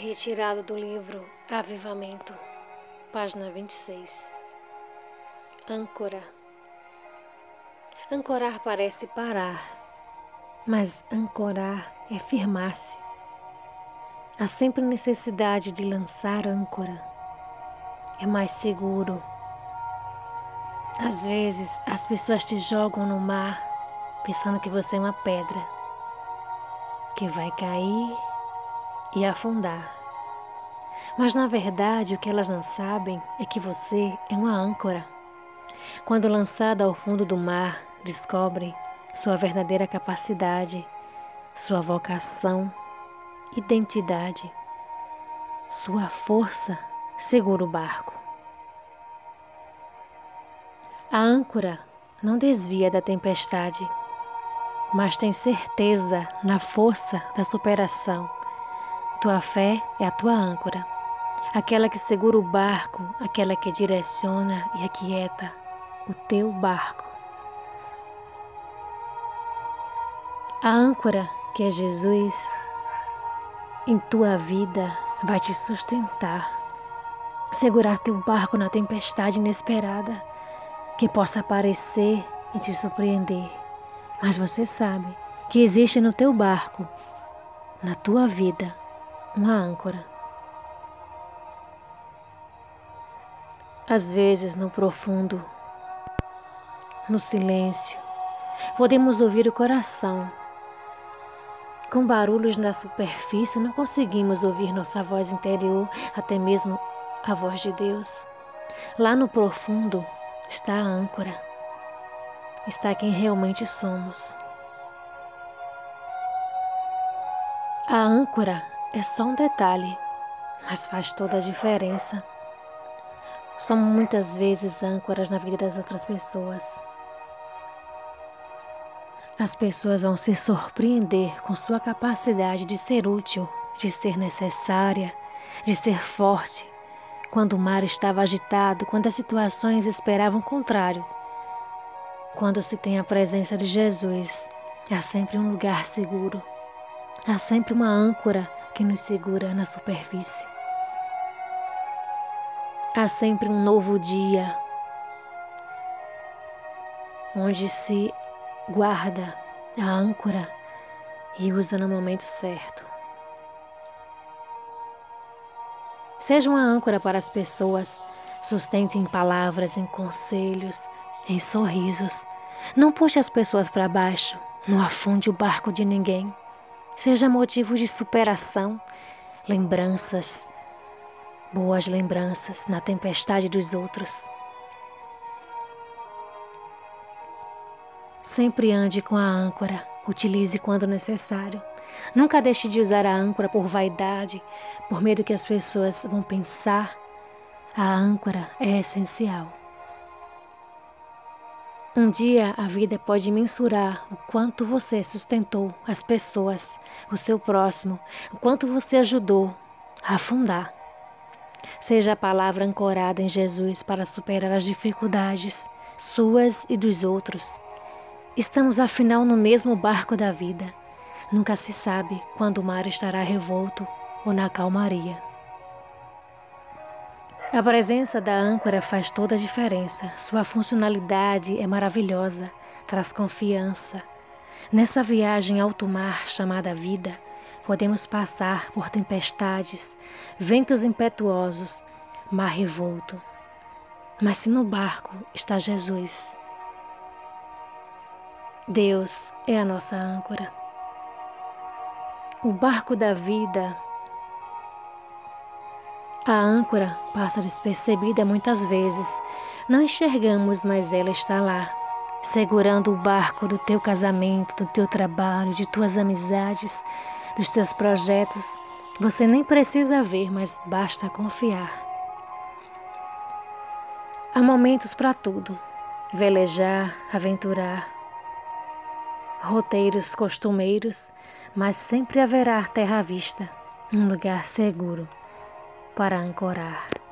Retirado do livro Avivamento, página 26. Âncora. Ancorar parece parar, mas ancorar é firmar-se. Há sempre necessidade de lançar âncora. É mais seguro. Às vezes, as pessoas te jogam no mar pensando que você é uma pedra que vai cair e afundar. Mas na verdade, o que elas não sabem é que você é uma âncora. Quando lançada ao fundo do mar, descobre sua verdadeira capacidade, sua vocação, identidade, sua força segura o barco. A âncora não desvia da tempestade, mas tem certeza na força da superação tua fé é a tua âncora, aquela que segura o barco, aquela que direciona e aquieta o teu barco. A âncora, que é Jesus, em tua vida vai te sustentar, segurar teu barco na tempestade inesperada que possa aparecer e te surpreender. Mas você sabe que existe no teu barco, na tua vida, uma âncora. Às vezes, no profundo, no silêncio, podemos ouvir o coração. Com barulhos na superfície, não conseguimos ouvir nossa voz interior, até mesmo a voz de Deus. Lá no profundo está a âncora, está quem realmente somos. A âncora é só um detalhe, mas faz toda a diferença. Somos muitas vezes âncoras na vida das outras pessoas. As pessoas vão se surpreender com sua capacidade de ser útil, de ser necessária, de ser forte. Quando o mar estava agitado, quando as situações esperavam o contrário. Quando se tem a presença de Jesus, há sempre um lugar seguro, há sempre uma âncora que nos segura na superfície. Há sempre um novo dia onde se guarda a âncora e usa no momento certo. Seja uma âncora para as pessoas, sustente em palavras, em conselhos, em sorrisos. Não puxe as pessoas para baixo, não afunde o barco de ninguém seja motivo de superação, lembranças, boas lembranças na tempestade dos outros. Sempre ande com a âncora, utilize quando necessário. Nunca deixe de usar a âncora por vaidade, por medo que as pessoas vão pensar. A âncora é essencial. Um dia a vida pode mensurar o quanto você sustentou as pessoas, o seu próximo, o quanto você ajudou a afundar. Seja a palavra ancorada em Jesus para superar as dificuldades suas e dos outros. Estamos afinal no mesmo barco da vida. Nunca se sabe quando o mar estará revolto ou na calmaria. A presença da âncora faz toda a diferença. Sua funcionalidade é maravilhosa, traz confiança. Nessa viagem alto mar chamada vida, podemos passar por tempestades, ventos impetuosos, mar revolto. Mas se no barco está Jesus, Deus é a nossa âncora. O barco da vida a âncora passa despercebida muitas vezes. Não enxergamos, mas ela está lá, segurando o barco do teu casamento, do teu trabalho, de tuas amizades, dos teus projetos. Você nem precisa ver, mas basta confiar. Há momentos para tudo: velejar, aventurar, roteiros costumeiros, mas sempre haverá terra à vista, um lugar seguro para ancorar.